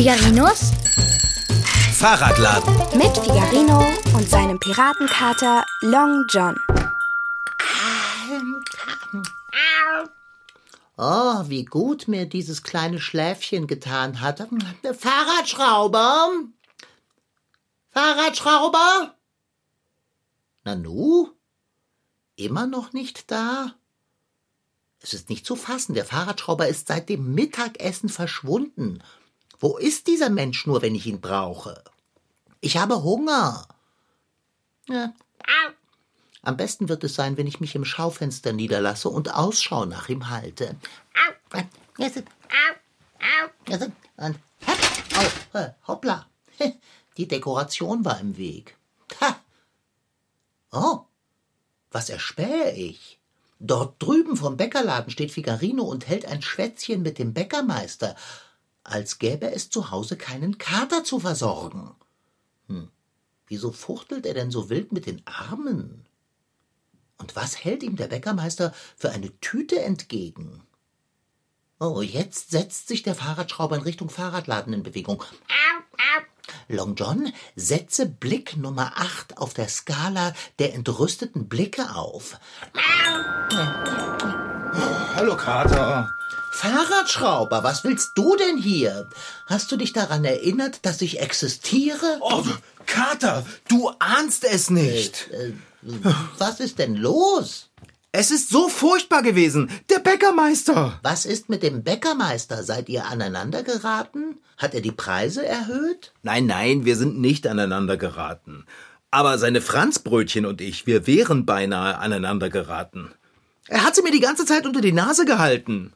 Figarinos Fahrradladen. mit Figarino und seinem Piratenkater Long John. Oh, wie gut mir dieses kleine Schläfchen getan hat. Fahrradschrauber? Fahrradschrauber? Nanu? Immer noch nicht da? Es ist nicht zu fassen. Der Fahrradschrauber ist seit dem Mittagessen verschwunden. Wo ist dieser Mensch nur, wenn ich ihn brauche? Ich habe Hunger. Ja. Am besten wird es sein, wenn ich mich im Schaufenster niederlasse und Ausschau nach ihm halte. Äh, hoppla. Die Dekoration war im Weg. Ha. Oh, was erspähe ich? Dort drüben vom Bäckerladen steht Figarino und hält ein Schwätzchen mit dem Bäckermeister, als gäbe es zu Hause keinen Kater zu versorgen. Hm, wieso fuchtelt er denn so wild mit den Armen? Und was hält ihm der Bäckermeister für eine Tüte entgegen? Oh, jetzt setzt sich der Fahrradschrauber in Richtung Fahrradladen in Bewegung. Long John, setze Blick Nummer 8 auf der Skala der entrüsteten Blicke auf. Hallo, Kater. Fahrradschrauber, was willst du denn hier? Hast du dich daran erinnert, dass ich existiere? Oh, Kater, du ahnst es nicht. Äh, was ist denn los? Es ist so furchtbar gewesen. Der Bäckermeister. Was ist mit dem Bäckermeister? Seid ihr aneinander geraten? Hat er die Preise erhöht? Nein, nein, wir sind nicht aneinander geraten. Aber seine Franzbrötchen und ich, wir wären beinahe aneinander geraten. Er hat sie mir die ganze Zeit unter die Nase gehalten.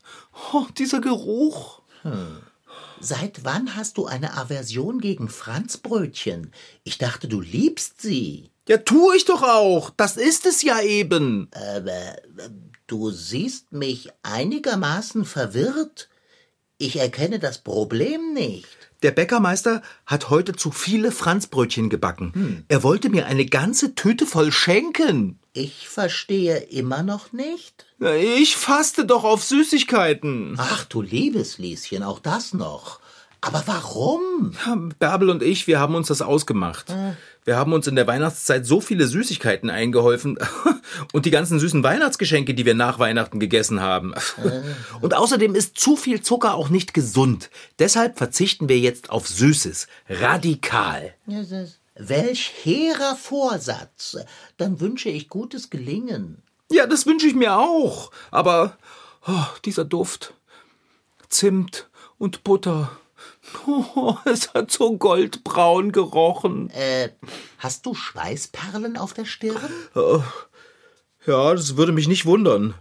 Oh, dieser Geruch. Seit wann hast du eine Aversion gegen Franzbrötchen? Ich dachte, du liebst sie. Ja, tu ich doch auch. Das ist es ja eben. Aber äh, du siehst mich einigermaßen verwirrt. Ich erkenne das Problem nicht. Der Bäckermeister hat heute zu viele Franzbrötchen gebacken. Er wollte mir eine ganze Tüte voll schenken. Ich verstehe immer noch nicht. Ich faste doch auf Süßigkeiten. Ach du liebes Lieschen, auch das noch. Aber warum? Bärbel und ich, wir haben uns das ausgemacht. Wir haben uns in der Weihnachtszeit so viele Süßigkeiten eingeholfen und die ganzen süßen Weihnachtsgeschenke, die wir nach Weihnachten gegessen haben. Und außerdem ist zu viel Zucker auch nicht gesund. Deshalb verzichten wir jetzt auf Süßes. Radikal. Welch hehrer Vorsatz. Dann wünsche ich gutes Gelingen. Ja, das wünsche ich mir auch. Aber oh, dieser Duft. Zimt und Butter. Oh, es hat so goldbraun gerochen. Äh, hast du Schweißperlen auf der Stirn? Ja, das würde mich nicht wundern.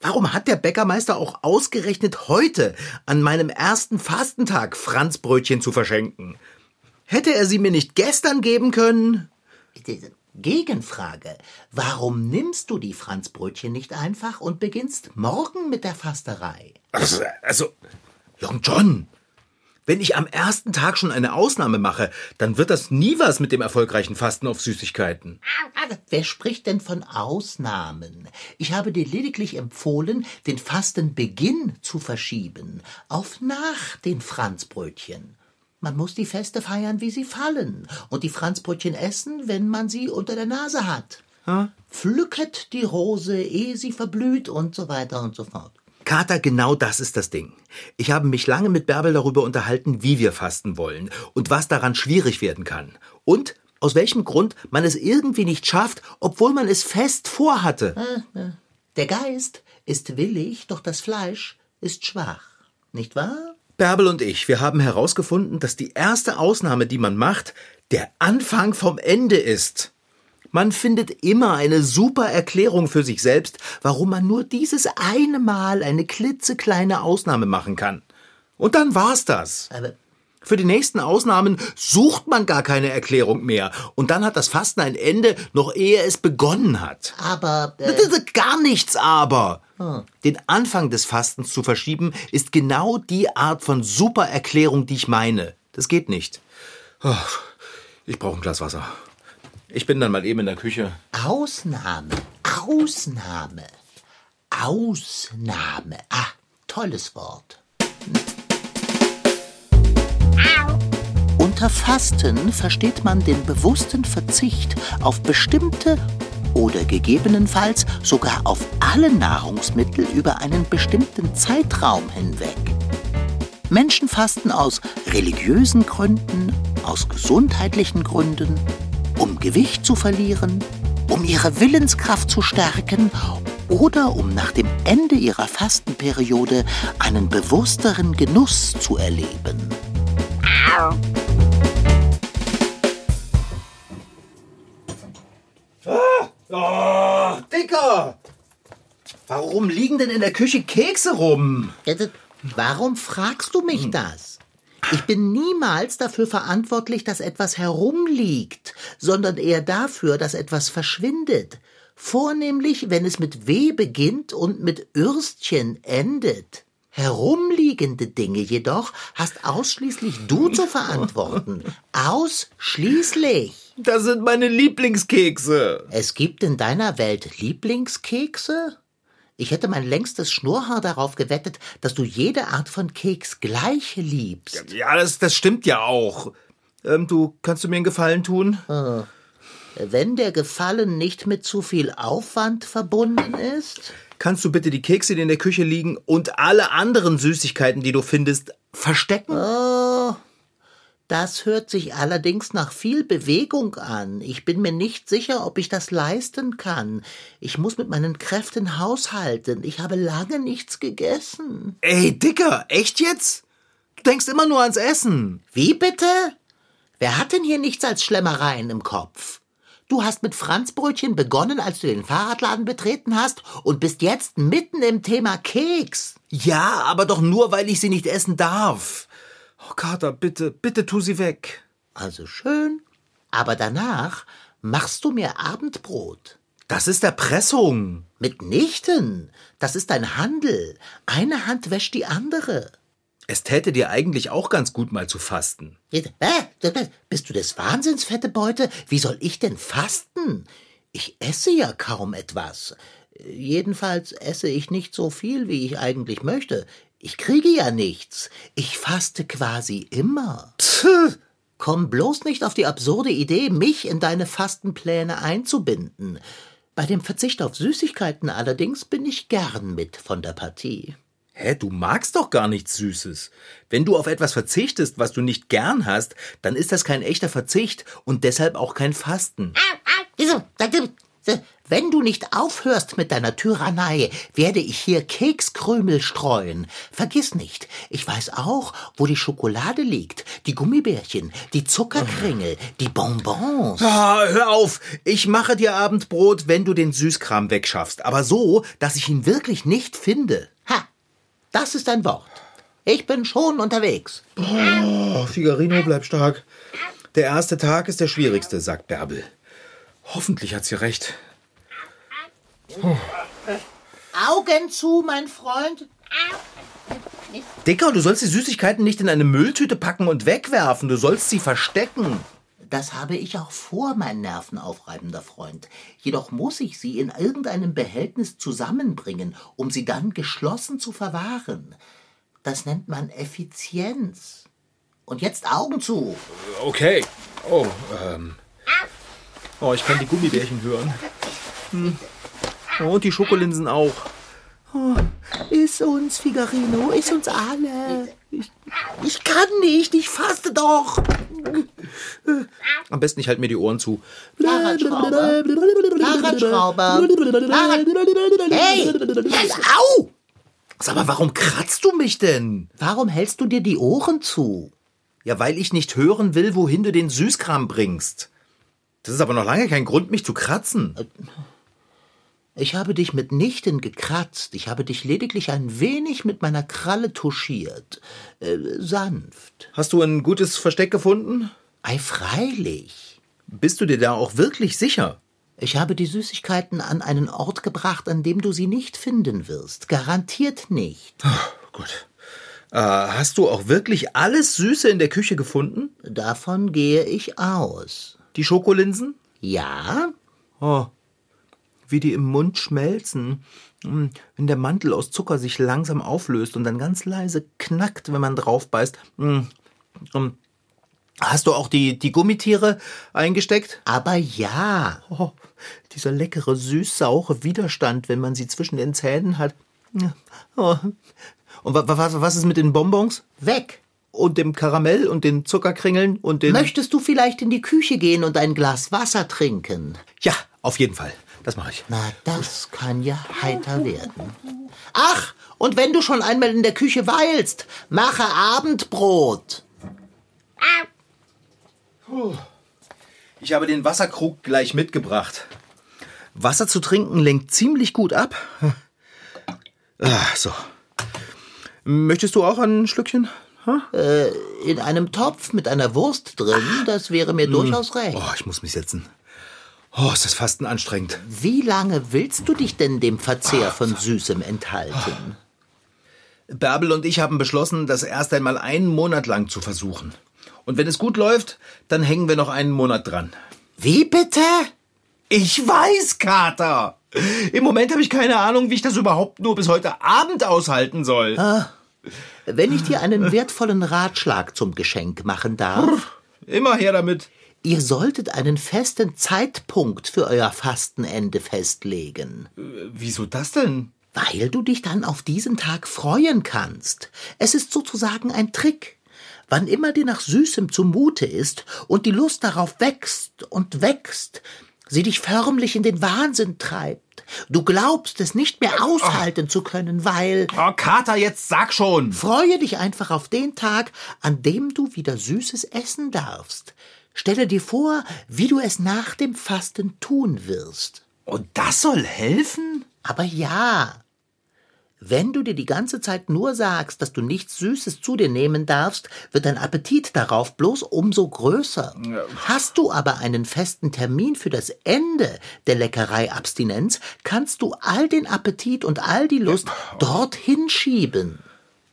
Warum hat der Bäckermeister auch ausgerechnet heute an meinem ersten Fastentag Franzbrötchen zu verschenken? Hätte er sie mir nicht gestern geben können? Gegenfrage. Warum nimmst du die Franzbrötchen nicht einfach und beginnst morgen mit der Fasterei? Also, also Long John, wenn ich am ersten Tag schon eine Ausnahme mache, dann wird das nie was mit dem erfolgreichen Fasten auf Süßigkeiten. Wer spricht denn von Ausnahmen? Ich habe dir lediglich empfohlen, den Fastenbeginn zu verschieben, auf nach den Franzbrötchen. Man muss die Feste feiern, wie sie fallen, und die Franzbrötchen essen, wenn man sie unter der Nase hat. Pflücket die Rose, ehe sie verblüht und so weiter und so fort. Kater, genau das ist das Ding. Ich habe mich lange mit Bärbel darüber unterhalten, wie wir fasten wollen und was daran schwierig werden kann. Und aus welchem Grund man es irgendwie nicht schafft, obwohl man es fest vorhatte. Der Geist ist willig, doch das Fleisch ist schwach. Nicht wahr? Bärbel und ich, wir haben herausgefunden, dass die erste Ausnahme, die man macht, der Anfang vom Ende ist. Man findet immer eine super Erklärung für sich selbst, warum man nur dieses eine Mal eine klitzekleine Ausnahme machen kann. Und dann war's das. Aber Für die nächsten Ausnahmen sucht man gar keine Erklärung mehr. Und dann hat das Fasten ein Ende, noch ehe es begonnen hat. aber äh, Gar nichts aber. Den Anfang des Fastens zu verschieben, ist genau die Art von super Erklärung, die ich meine. Das geht nicht. Ich brauche ein Glas Wasser. Ich bin dann mal eben in der Küche. Ausnahme, Ausnahme, Ausnahme. Ah, tolles Wort. Unter Fasten versteht man den bewussten Verzicht auf bestimmte oder gegebenenfalls sogar auf alle Nahrungsmittel über einen bestimmten Zeitraum hinweg. Menschen fasten aus religiösen Gründen, aus gesundheitlichen Gründen, um Gewicht zu verlieren, um ihre Willenskraft zu stärken oder um nach dem Ende ihrer Fastenperiode einen bewussteren Genuss zu erleben. Oh, Dicker! Warum liegen denn in der Küche Kekse rum? Warum fragst du mich das? Ich bin niemals dafür verantwortlich, dass etwas herumliegt, sondern eher dafür, dass etwas verschwindet. Vornehmlich, wenn es mit W beginnt und mitÜrstchen endet. Herumliegende Dinge jedoch hast ausschließlich du zu verantworten. Ausschließlich. Das sind meine Lieblingskekse. Es gibt in deiner Welt Lieblingskekse? Ich hätte mein längstes Schnurrhaar darauf gewettet, dass du jede Art von Keks gleich liebst. Ja, das, das stimmt ja auch. Ähm, du, kannst du mir einen Gefallen tun? Wenn der Gefallen nicht mit zu viel Aufwand verbunden ist? Kannst du bitte die Kekse, die in der Küche liegen, und alle anderen Süßigkeiten, die du findest, verstecken? Oh, das hört sich allerdings nach viel Bewegung an. Ich bin mir nicht sicher, ob ich das leisten kann. Ich muss mit meinen Kräften haushalten. Ich habe lange nichts gegessen. Ey, Dicker, echt jetzt? Du denkst immer nur ans Essen. Wie bitte? Wer hat denn hier nichts als Schlemmereien im Kopf? Du hast mit Franzbrötchen begonnen, als du den Fahrradladen betreten hast und bist jetzt mitten im Thema Keks. Ja, aber doch nur, weil ich sie nicht essen darf. Oh, Kater, bitte, bitte tu sie weg. Also schön. Aber danach machst du mir Abendbrot. Das ist Erpressung. Mitnichten. Das ist ein Handel. Eine Hand wäscht die andere. Es täte dir eigentlich auch ganz gut mal zu fasten. Bist du des Wahnsinns, fette Beute? Wie soll ich denn fasten? Ich esse ja kaum etwas. Jedenfalls esse ich nicht so viel, wie ich eigentlich möchte. Ich kriege ja nichts. Ich faste quasi immer. Tch. Komm bloß nicht auf die absurde Idee, mich in deine Fastenpläne einzubinden. Bei dem Verzicht auf Süßigkeiten allerdings bin ich gern mit von der Partie. Hä, du magst doch gar nichts Süßes. Wenn du auf etwas verzichtest, was du nicht gern hast, dann ist das kein echter Verzicht und deshalb auch kein Fasten. Wieso? Wenn du nicht aufhörst mit deiner Tyrannei, werde ich hier Kekskrümel streuen. Vergiss nicht, ich weiß auch, wo die Schokolade liegt, die Gummibärchen, die Zuckerkringel, die Bonbons. Ah, hör auf! Ich mache dir Abendbrot, wenn du den Süßkram wegschaffst, aber so, dass ich ihn wirklich nicht finde. Das ist ein Wort. Ich bin schon unterwegs. Oh, Figarino, bleib stark. Der erste Tag ist der schwierigste, sagt Bärbel. Hoffentlich hat sie recht. Augen zu, mein Freund. Dicker, du sollst die Süßigkeiten nicht in eine Mülltüte packen und wegwerfen. Du sollst sie verstecken. Das habe ich auch vor, mein nervenaufreibender Freund. Jedoch muss ich sie in irgendeinem Behältnis zusammenbringen, um sie dann geschlossen zu verwahren. Das nennt man Effizienz. Und jetzt Augen zu. Okay. Oh, ähm. Oh, ich kann die Gummibärchen hören. Hm. Und die Schokolinsen auch. Oh, iss uns, Figarino, iss uns alle. Ich, ich kann nicht, ich faste doch. Am besten ich halte mir die Ohren zu. Fahrradschrauber. Fahrradschrauber. Fahrrad hey! Au! Sag mal, warum kratzt du mich denn? Warum hältst du dir die Ohren zu? Ja, weil ich nicht hören will, wohin du den Süßkram bringst. Das ist aber noch lange kein Grund, mich zu kratzen. Ich habe dich mitnichten gekratzt, ich habe dich lediglich ein wenig mit meiner Kralle touchiert. Äh, sanft. Hast du ein gutes Versteck gefunden? Ei, freilich. Bist du dir da auch wirklich sicher? Ich habe die Süßigkeiten an einen Ort gebracht, an dem du sie nicht finden wirst. Garantiert nicht. Oh, gut. Äh, hast du auch wirklich alles Süße in der Küche gefunden? Davon gehe ich aus. Die Schokolinsen? Ja? Oh, wie die im Mund schmelzen. Hm, Wenn der Mantel aus Zucker sich langsam auflöst und dann ganz leise knackt, wenn man drauf beißt. Hm, Ähm, Hast du auch die, die Gummitiere eingesteckt? Aber ja. Oh, dieser leckere, süß-saure Widerstand, wenn man sie zwischen den Zähnen hat. Oh. Und wa wa was ist mit den Bonbons? Weg. Und dem Karamell und den Zuckerkringeln und den. Möchtest du vielleicht in die Küche gehen und ein Glas Wasser trinken? Ja, auf jeden Fall. Das mache ich. Na, das kann ja heiter werden. Ach, und wenn du schon einmal in der Küche weilst, mache Abendbrot. Ich habe den Wasserkrug gleich mitgebracht. Wasser zu trinken lenkt ziemlich gut ab. Ah, so. Möchtest du auch ein Schlückchen? Äh, in einem Topf mit einer Wurst drin, das wäre mir durchaus recht. Oh, ich muss mich setzen. Oh, ist das Fasten anstrengend. Wie lange willst du dich denn dem Verzehr von Süßem enthalten? Bärbel und ich haben beschlossen, das erst einmal einen Monat lang zu versuchen. Und wenn es gut läuft, dann hängen wir noch einen Monat dran. Wie bitte? Ich weiß, Kater. Im Moment habe ich keine Ahnung, wie ich das überhaupt nur bis heute Abend aushalten soll. Wenn ich dir einen wertvollen Ratschlag zum Geschenk machen darf. Immer her damit. Ihr solltet einen festen Zeitpunkt für euer Fastenende festlegen. Wieso das denn? Weil du dich dann auf diesen Tag freuen kannst. Es ist sozusagen ein Trick. Wann immer dir nach Süßem zumute ist und die Lust darauf wächst und wächst, sie dich förmlich in den Wahnsinn treibt, du glaubst es nicht mehr aushalten zu können, weil Oh, Kater, jetzt sag schon. freue dich einfach auf den Tag, an dem du wieder Süßes essen darfst. Stelle dir vor, wie du es nach dem Fasten tun wirst. Und das soll helfen? Aber ja, wenn du dir die ganze Zeit nur sagst, dass du nichts Süßes zu dir nehmen darfst, wird dein Appetit darauf bloß umso größer. Hast du aber einen festen Termin für das Ende der Leckereiabstinenz, kannst du all den Appetit und all die Lust dorthin schieben.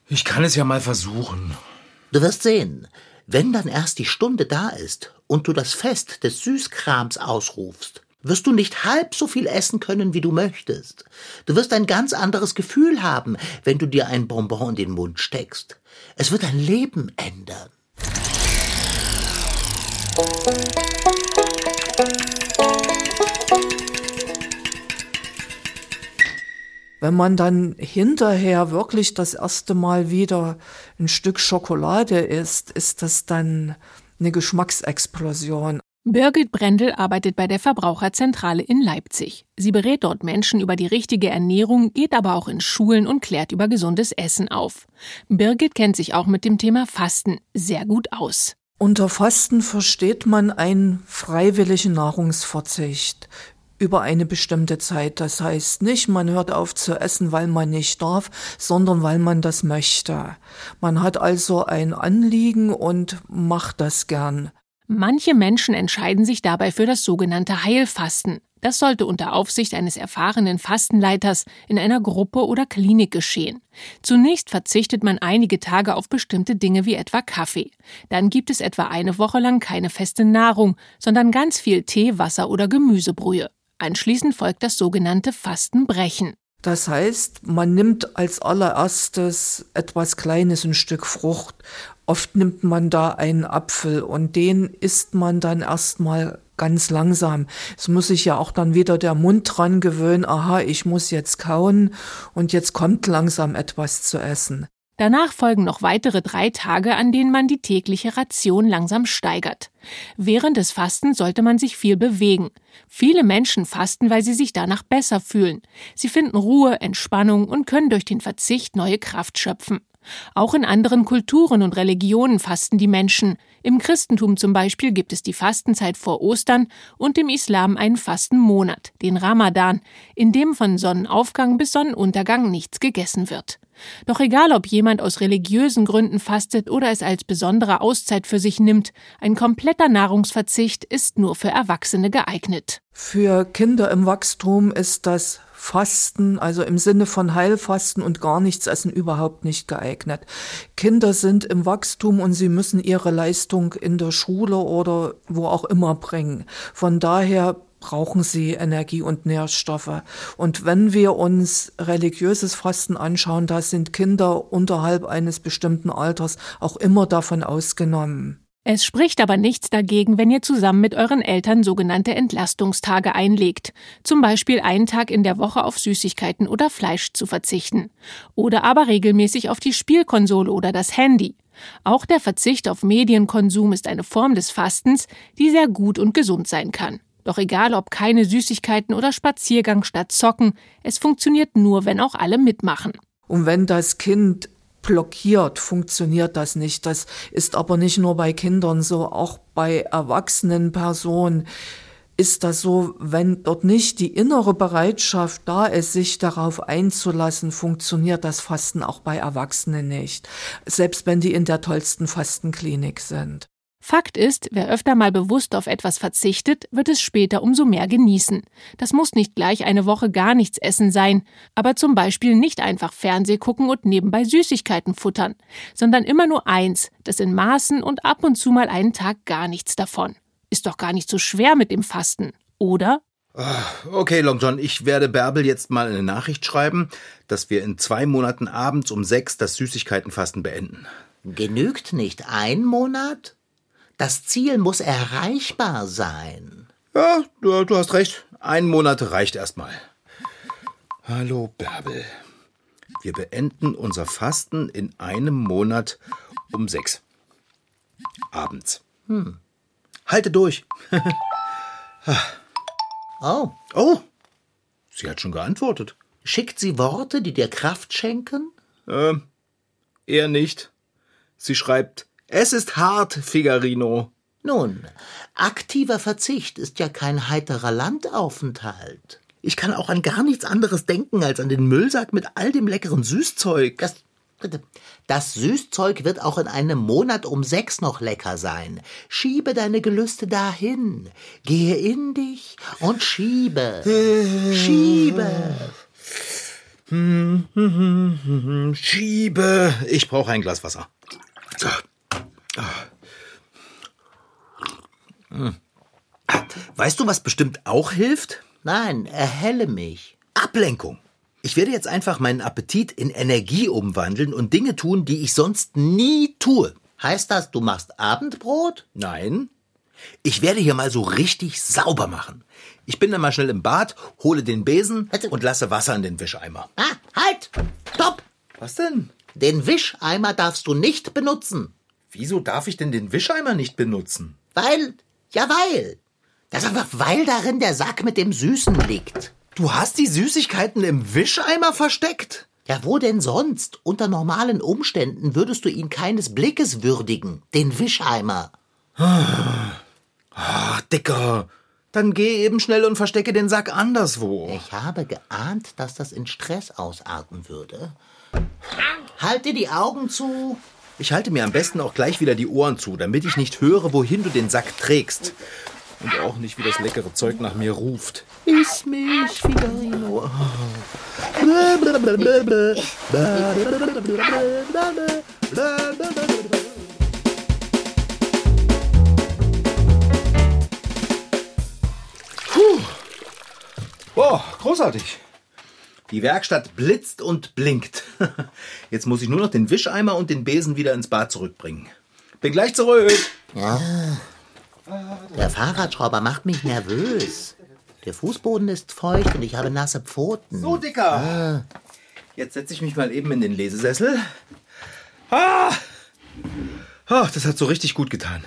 Ich kann es ja mal versuchen. Du wirst sehen, wenn dann erst die Stunde da ist und du das Fest des Süßkrams ausrufst, wirst du nicht halb so viel essen können, wie du möchtest. Du wirst ein ganz anderes Gefühl haben, wenn du dir ein Bonbon in den Mund steckst. Es wird dein Leben ändern. Wenn man dann hinterher wirklich das erste Mal wieder ein Stück Schokolade isst, ist das dann eine Geschmacksexplosion. Birgit Brendel arbeitet bei der Verbraucherzentrale in Leipzig. Sie berät dort Menschen über die richtige Ernährung, geht aber auch in Schulen und klärt über gesundes Essen auf. Birgit kennt sich auch mit dem Thema Fasten sehr gut aus. Unter Fasten versteht man einen freiwilligen Nahrungsverzicht über eine bestimmte Zeit. Das heißt nicht, man hört auf zu essen, weil man nicht darf, sondern weil man das möchte. Man hat also ein Anliegen und macht das gern. Manche Menschen entscheiden sich dabei für das sogenannte Heilfasten. Das sollte unter Aufsicht eines erfahrenen Fastenleiters in einer Gruppe oder Klinik geschehen. Zunächst verzichtet man einige Tage auf bestimmte Dinge wie etwa Kaffee. Dann gibt es etwa eine Woche lang keine feste Nahrung, sondern ganz viel Tee, Wasser oder Gemüsebrühe. Anschließend folgt das sogenannte Fastenbrechen. Das heißt, man nimmt als allererstes etwas Kleines, ein Stück Frucht. Oft nimmt man da einen Apfel und den isst man dann erstmal ganz langsam. Es muss sich ja auch dann wieder der Mund dran gewöhnen, aha, ich muss jetzt kauen und jetzt kommt langsam etwas zu essen. Danach folgen noch weitere drei Tage, an denen man die tägliche Ration langsam steigert. Während des Fastens sollte man sich viel bewegen. Viele Menschen fasten, weil sie sich danach besser fühlen. Sie finden Ruhe, Entspannung und können durch den Verzicht neue Kraft schöpfen. Auch in anderen Kulturen und Religionen fasten die Menschen. Im Christentum zum Beispiel gibt es die Fastenzeit vor Ostern und im Islam einen Fastenmonat, den Ramadan, in dem von Sonnenaufgang bis Sonnenuntergang nichts gegessen wird. Doch egal, ob jemand aus religiösen Gründen fastet oder es als besondere Auszeit für sich nimmt, ein kompletter Nahrungsverzicht ist nur für Erwachsene geeignet. Für Kinder im Wachstum ist das Fasten, also im Sinne von Heilfasten und gar nichts essen, überhaupt nicht geeignet. Kinder sind im Wachstum und sie müssen ihre Leistung in der Schule oder wo auch immer bringen. Von daher brauchen sie Energie und Nährstoffe. Und wenn wir uns religiöses Fasten anschauen, da sind Kinder unterhalb eines bestimmten Alters auch immer davon ausgenommen. Es spricht aber nichts dagegen, wenn ihr zusammen mit euren Eltern sogenannte Entlastungstage einlegt. Zum Beispiel einen Tag in der Woche auf Süßigkeiten oder Fleisch zu verzichten. Oder aber regelmäßig auf die Spielkonsole oder das Handy. Auch der Verzicht auf Medienkonsum ist eine Form des Fastens, die sehr gut und gesund sein kann. Doch egal ob keine Süßigkeiten oder Spaziergang statt Zocken, es funktioniert nur, wenn auch alle mitmachen. Und wenn das Kind blockiert, funktioniert das nicht. Das ist aber nicht nur bei Kindern so, auch bei erwachsenen Personen ist das so, wenn dort nicht die innere Bereitschaft da ist, sich darauf einzulassen, funktioniert das Fasten auch bei Erwachsenen nicht. Selbst wenn die in der tollsten Fastenklinik sind. Fakt ist, wer öfter mal bewusst auf etwas verzichtet, wird es später umso mehr genießen. Das muss nicht gleich eine Woche gar nichts essen sein, aber zum Beispiel nicht einfach Fernseh gucken und nebenbei Süßigkeiten futtern, sondern immer nur eins, das in Maßen und ab und zu mal einen Tag gar nichts davon. Ist doch gar nicht so schwer mit dem Fasten, oder? Ah, okay, Long John, ich werde Bärbel jetzt mal eine Nachricht schreiben, dass wir in zwei Monaten abends um sechs das Süßigkeitenfasten beenden. Genügt nicht ein Monat? Das Ziel muss erreichbar sein. Ja, du, du hast recht. Ein Monat reicht erstmal. Hallo, Bärbel. Wir beenden unser Fasten in einem Monat um sechs. Abends. Hm. Halte durch. oh. Oh. Sie hat schon geantwortet. Schickt sie Worte, die dir Kraft schenken? Ähm, eher nicht. Sie schreibt, es ist hart, Figarino. Nun, aktiver Verzicht ist ja kein heiterer Landaufenthalt. Ich kann auch an gar nichts anderes denken als an den Müllsack mit all dem leckeren Süßzeug. Das, das Süßzeug wird auch in einem Monat um sechs noch lecker sein. Schiebe deine Gelüste dahin. Gehe in dich und schiebe. Schiebe. Schiebe. Ich brauche ein Glas Wasser. Weißt du, was bestimmt auch hilft? Nein, erhelle mich. Ablenkung. Ich werde jetzt einfach meinen Appetit in Energie umwandeln und Dinge tun, die ich sonst nie tue. Heißt das, du machst Abendbrot? Nein. Ich werde hier mal so richtig sauber machen. Ich bin dann mal schnell im Bad, hole den Besen und lasse Wasser in den Wischeimer. Ah, halt! Stopp! Was denn? Den Wischeimer darfst du nicht benutzen. Wieso darf ich denn den Wischeimer nicht benutzen? Weil, ja weil. Das ist einfach, weil darin der Sack mit dem Süßen liegt. Du hast die Süßigkeiten im Wischeimer versteckt? Ja, wo denn sonst? Unter normalen Umständen würdest du ihn keines Blickes würdigen, den Wischeimer. Ach, Dicker. Dann geh eben schnell und verstecke den Sack anderswo. Ich habe geahnt, dass das in Stress ausarten würde. Halte die Augen zu. Ich halte mir am besten auch gleich wieder die Ohren zu, damit ich nicht höre, wohin du den Sack trägst. Und auch nicht, wie das leckere Zeug nach mir ruft. Iss mich, Figarino. Puh. Boah, großartig. Die Werkstatt blitzt und blinkt. Jetzt muss ich nur noch den Wischeimer und den Besen wieder ins Bad zurückbringen. Bin gleich zurück. Ja. Der Fahrradschrauber macht mich nervös. Der Fußboden ist feucht und ich habe nasse Pfoten. So, Dicker. Jetzt setze ich mich mal eben in den Lesesessel. Ah! Ach, das hat so richtig gut getan.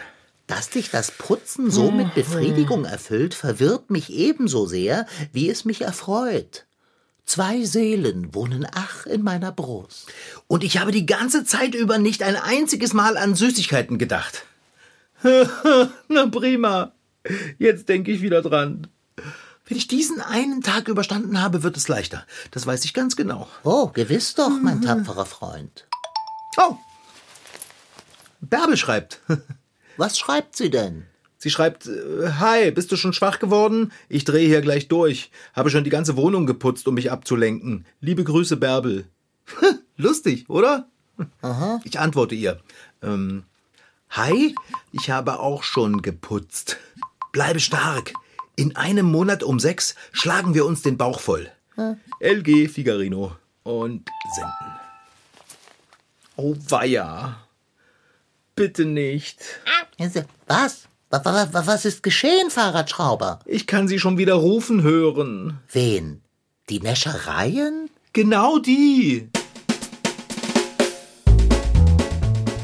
Dass dich das Putzen so mit Befriedigung erfüllt, verwirrt mich ebenso sehr, wie es mich erfreut. Zwei Seelen wohnen ach in meiner Brust. Und ich habe die ganze Zeit über nicht ein einziges Mal an Süßigkeiten gedacht. Na prima. Jetzt denke ich wieder dran. Wenn ich diesen einen Tag überstanden habe, wird es leichter. Das weiß ich ganz genau. Oh, gewiss doch, mein tapferer Freund. Oh. Bärbel schreibt. Was schreibt sie denn? Sie schreibt, äh, Hi, bist du schon schwach geworden? Ich drehe hier gleich durch. Habe schon die ganze Wohnung geputzt, um mich abzulenken. Liebe Grüße, Bärbel. Lustig, oder? Aha. Ich antworte ihr. Ähm, Hi, ich habe auch schon geputzt. Bleibe stark. In einem Monat um sechs schlagen wir uns den Bauch voll. LG Figarino und senden. Oh weia. Bitte nicht. Was? Wa- wa- wa- Was ist geschehen, Fahrradschrauber? Ich kann sie schon wieder rufen hören. Wen? Die Näschereien? Genau die.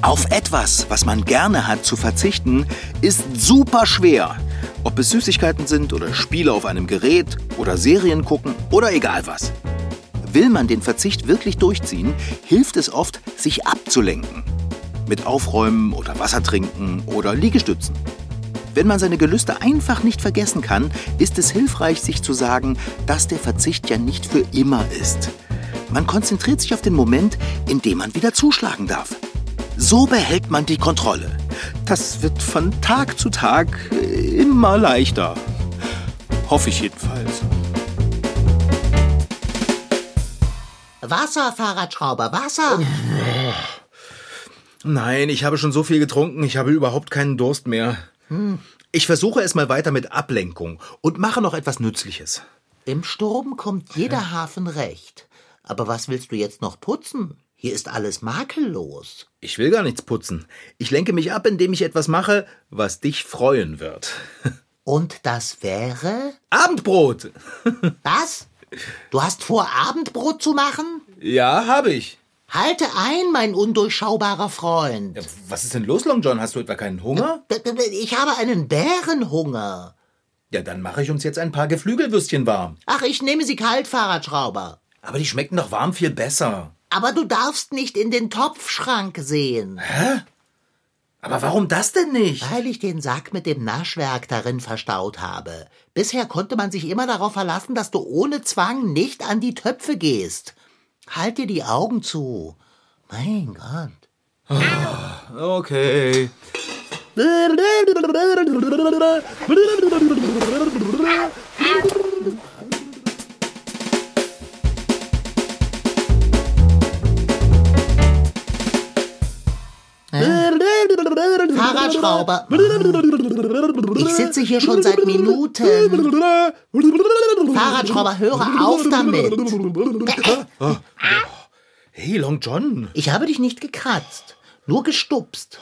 Auf etwas, was man gerne hat, zu verzichten, ist super schwer. Ob es Süßigkeiten sind oder Spiele auf einem Gerät oder Serien gucken oder egal was. Will man den Verzicht wirklich durchziehen, hilft es oft, sich abzulenken. Mit Aufräumen oder Wasser trinken oder Liegestützen. Wenn man seine Gelüste einfach nicht vergessen kann, ist es hilfreich, sich zu sagen, dass der Verzicht ja nicht für immer ist. Man konzentriert sich auf den Moment, in dem man wieder zuschlagen darf. So behält man die Kontrolle. Das wird von Tag zu Tag äh, immer leichter. Hoffe ich jedenfalls. Wasser, Fahrradschrauber, Wasser! Nein, ich habe schon so viel getrunken, ich habe überhaupt keinen Durst mehr. Ich versuche es mal weiter mit Ablenkung und mache noch etwas Nützliches. Im Sturm kommt jeder Hafen recht. Aber was willst du jetzt noch putzen? Hier ist alles makellos. Ich will gar nichts putzen. Ich lenke mich ab, indem ich etwas mache, was dich freuen wird. Und das wäre? Abendbrot! Was? Du hast vor, Abendbrot zu machen? Ja, habe ich. Halte ein, mein undurchschaubarer Freund. Was ist denn los, Long John? Hast du etwa keinen Hunger? Ich habe einen Bärenhunger. Ja, dann mache ich uns jetzt ein paar Geflügelwürstchen warm. Ach, ich nehme sie kalt, Fahrradschrauber. Aber die schmecken doch warm viel besser. Aber du darfst nicht in den Topfschrank sehen, Aber warum das denn nicht? weil ich den Sack mit dem Naschwerk darin verstaut habe. Bisher konnte man sich immer darauf verlassen, dass du ohne Zwang nicht an die Töpfe gehst. Halt dir die Augen zu. Mein Gott. Okay. Fahrradschrauber. Ich sitze hier schon seit Minuten. Fahrradschrauber, höre auf damit. Hey, Long John. Ich habe dich nicht gekratzt, nur gestupst.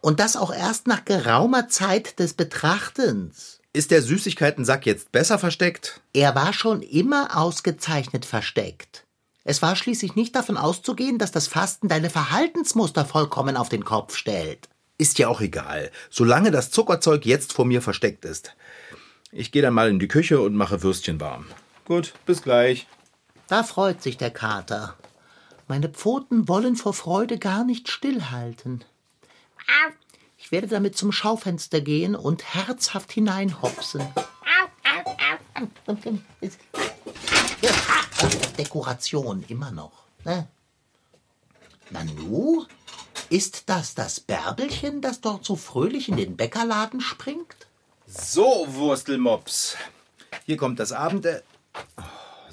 Und das auch erst nach geraumer Zeit des Betrachtens. Ist der Süßigkeitensack jetzt besser versteckt? Er war schon immer ausgezeichnet versteckt. Es war schließlich nicht davon auszugehen, dass das Fasten deine Verhaltensmuster vollkommen auf den Kopf stellt. Ist ja auch egal, solange das Zuckerzeug jetzt vor mir versteckt ist. Ich gehe dann mal in die Küche und mache Würstchen warm. Gut, bis gleich. Da freut sich der Kater. Meine Pfoten wollen vor Freude gar nicht stillhalten. Ich werde damit zum Schaufenster gehen und herzhaft hineinhopsen. Dekoration immer noch. Ne? Nanu? Ist das das Bärbelchen, das dort so fröhlich in den Bäckerladen springt? So, Wurstelmops. Hier kommt das Abende. Oh,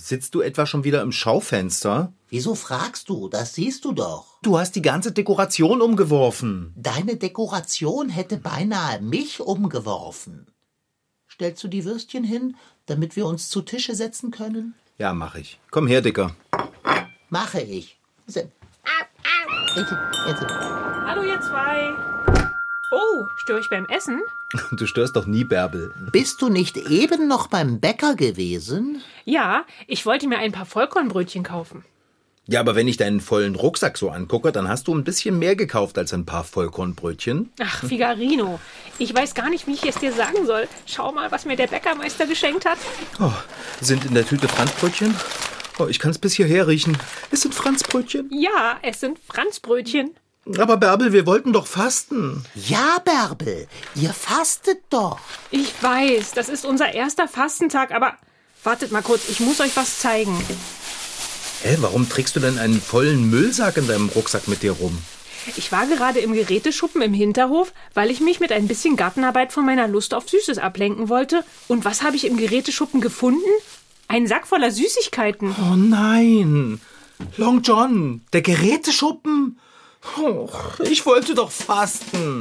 Sitzt du etwa schon wieder im Schaufenster? Wieso fragst du? Das siehst du doch. Du hast die ganze Dekoration umgeworfen. Deine Dekoration hätte beinahe mich umgeworfen. Stellst du die Würstchen hin, damit wir uns zu Tische setzen können? Ja, mach ich. Komm her, Dicker. Mache ich. Hallo ihr zwei. Oh, störe ich beim Essen? Du störst doch nie Bärbel. Bist du nicht eben noch beim Bäcker gewesen? Ja, ich wollte mir ein paar Vollkornbrötchen kaufen. Ja, aber wenn ich deinen vollen Rucksack so angucke, dann hast du ein bisschen mehr gekauft als ein paar Vollkornbrötchen. Ach, Figarino. Ich weiß gar nicht, wie ich es dir sagen soll. Schau mal, was mir der Bäckermeister geschenkt hat. Oh, sind in der Tüte Franzbrötchen? Oh, ich kann es bis hierher riechen. Es sind Franzbrötchen. Ja, es sind Franzbrötchen. Aber Bärbel, wir wollten doch fasten. Ja, Bärbel, ihr fastet doch. Ich weiß, das ist unser erster Fastentag, aber wartet mal kurz, ich muss euch was zeigen. Hä, warum trägst du denn einen vollen Müllsack in deinem Rucksack mit dir rum? Ich war gerade im Geräteschuppen im Hinterhof, weil ich mich mit ein bisschen Gartenarbeit von meiner Lust auf Süßes ablenken wollte. Und was habe ich im Geräteschuppen gefunden? Ein Sack voller Süßigkeiten. Oh nein. Long John, der Geräteschuppen? Ich wollte doch fasten.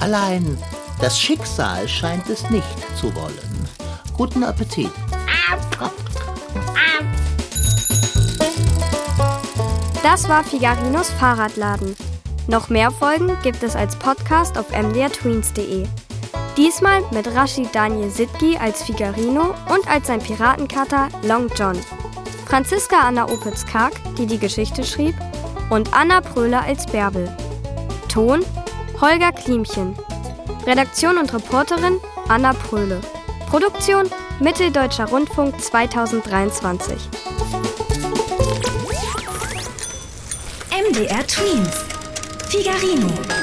Allein das Schicksal scheint es nicht zu wollen. Guten Appetit. Das war Figarinos Fahrradladen. Noch mehr Folgen gibt es als Podcast auf mdrtweens.de. Diesmal mit Rashid Daniel Sitki als Figarino und als sein Piratenkater Long John. Franziska Anna Opitz-Karg, die die Geschichte schrieb, und Anna Pröhler als Bärbel. Ton Holger Klimchen. Redaktion und Reporterin Anna Pröhle. Produktion Mitteldeutscher Rundfunk 2023. MDR Twins. Figarino.